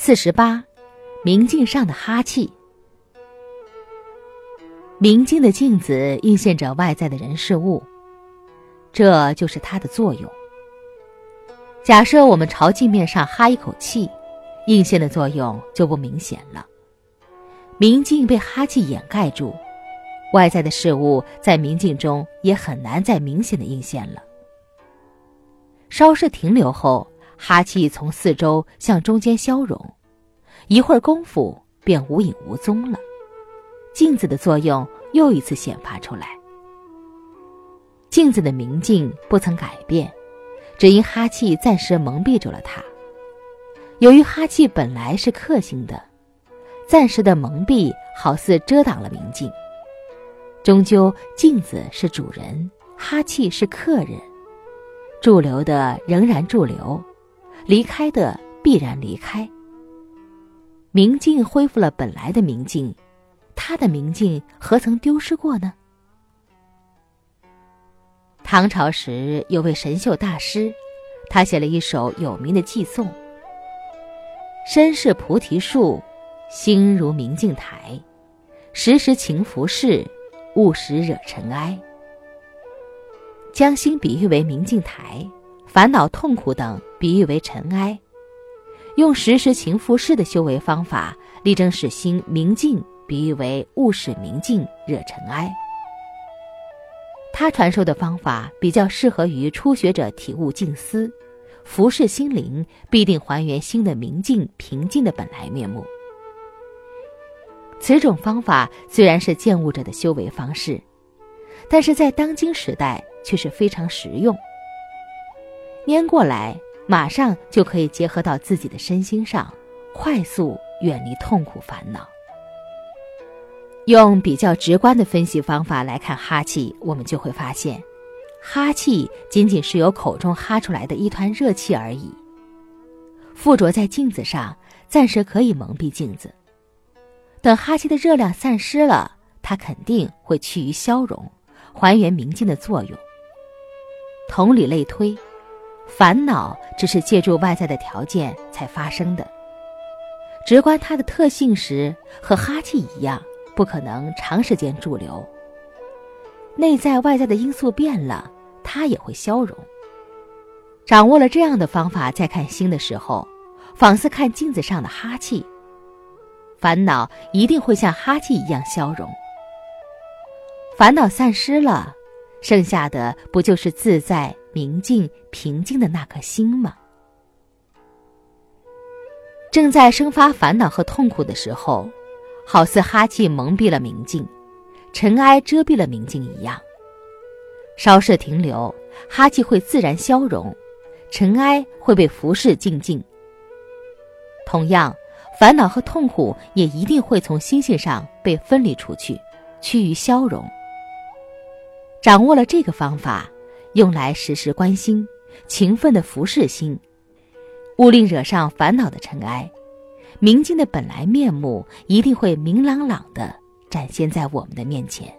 四十八，明镜上的哈气。明镜的镜子映现着外在的人事物，这就是它的作用。假设我们朝镜面上哈一口气，映现的作用就不明显了。明镜被哈气掩盖住，外在的事物在明镜中也很难再明显的映现了。稍事停留后，哈气从四周向中间消融，一会儿功夫便无影无踪了。镜子的作用又一次显发出来。镜子的明镜不曾改变，只因哈气暂时蒙蔽住了它。由于哈气本来是克星的。暂时的蒙蔽，好似遮挡了明镜。终究，镜子是主人，哈气是客人，驻留的仍然驻留，离开的必然离开。明镜恢复了本来的明镜，他的明镜何曾丢失过呢？唐朝时有位神秀大师，他写了一首有名的寄颂：“身是菩提树。”心如明镜台，时时勤拂拭，勿使惹尘埃。将心比喻为明镜台，烦恼痛苦等比喻为尘埃，用时时勤拂拭的修为方法，力争使心明净，比喻为勿使明镜惹尘埃。他传授的方法比较适合于初学者体悟静思，服侍心灵，必定还原心的明净平静的本来面目。此种方法虽然是见悟者的修为方式，但是在当今时代却是非常实用。拈过来，马上就可以结合到自己的身心上，快速远离痛苦烦恼。用比较直观的分析方法来看哈气，我们就会发现，哈气仅仅是由口中哈出来的一团热气而已，附着在镜子上，暂时可以蒙蔽镜子。等哈气的热量散失了，它肯定会趋于消融，还原明镜的作用。同理类推，烦恼只是借助外在的条件才发生的。直观它的特性时，和哈气一样，不可能长时间驻留。内在外在的因素变了，它也会消融。掌握了这样的方法，再看心的时候，仿似看镜子上的哈气。烦恼一定会像哈气一样消融。烦恼散失了，剩下的不就是自在、明净、平静的那颗心吗？正在生发烦恼和痛苦的时候，好似哈气蒙蔽了明镜，尘埃遮蔽了明镜一样。稍事停留，哈气会自然消融，尘埃会被服侍净净。同样。烦恼和痛苦也一定会从心性上被分离出去，趋于消融。掌握了这个方法，用来时时关心、勤奋的服侍心，勿令惹上烦恼的尘埃，明镜的本来面目一定会明朗朗的展现在我们的面前。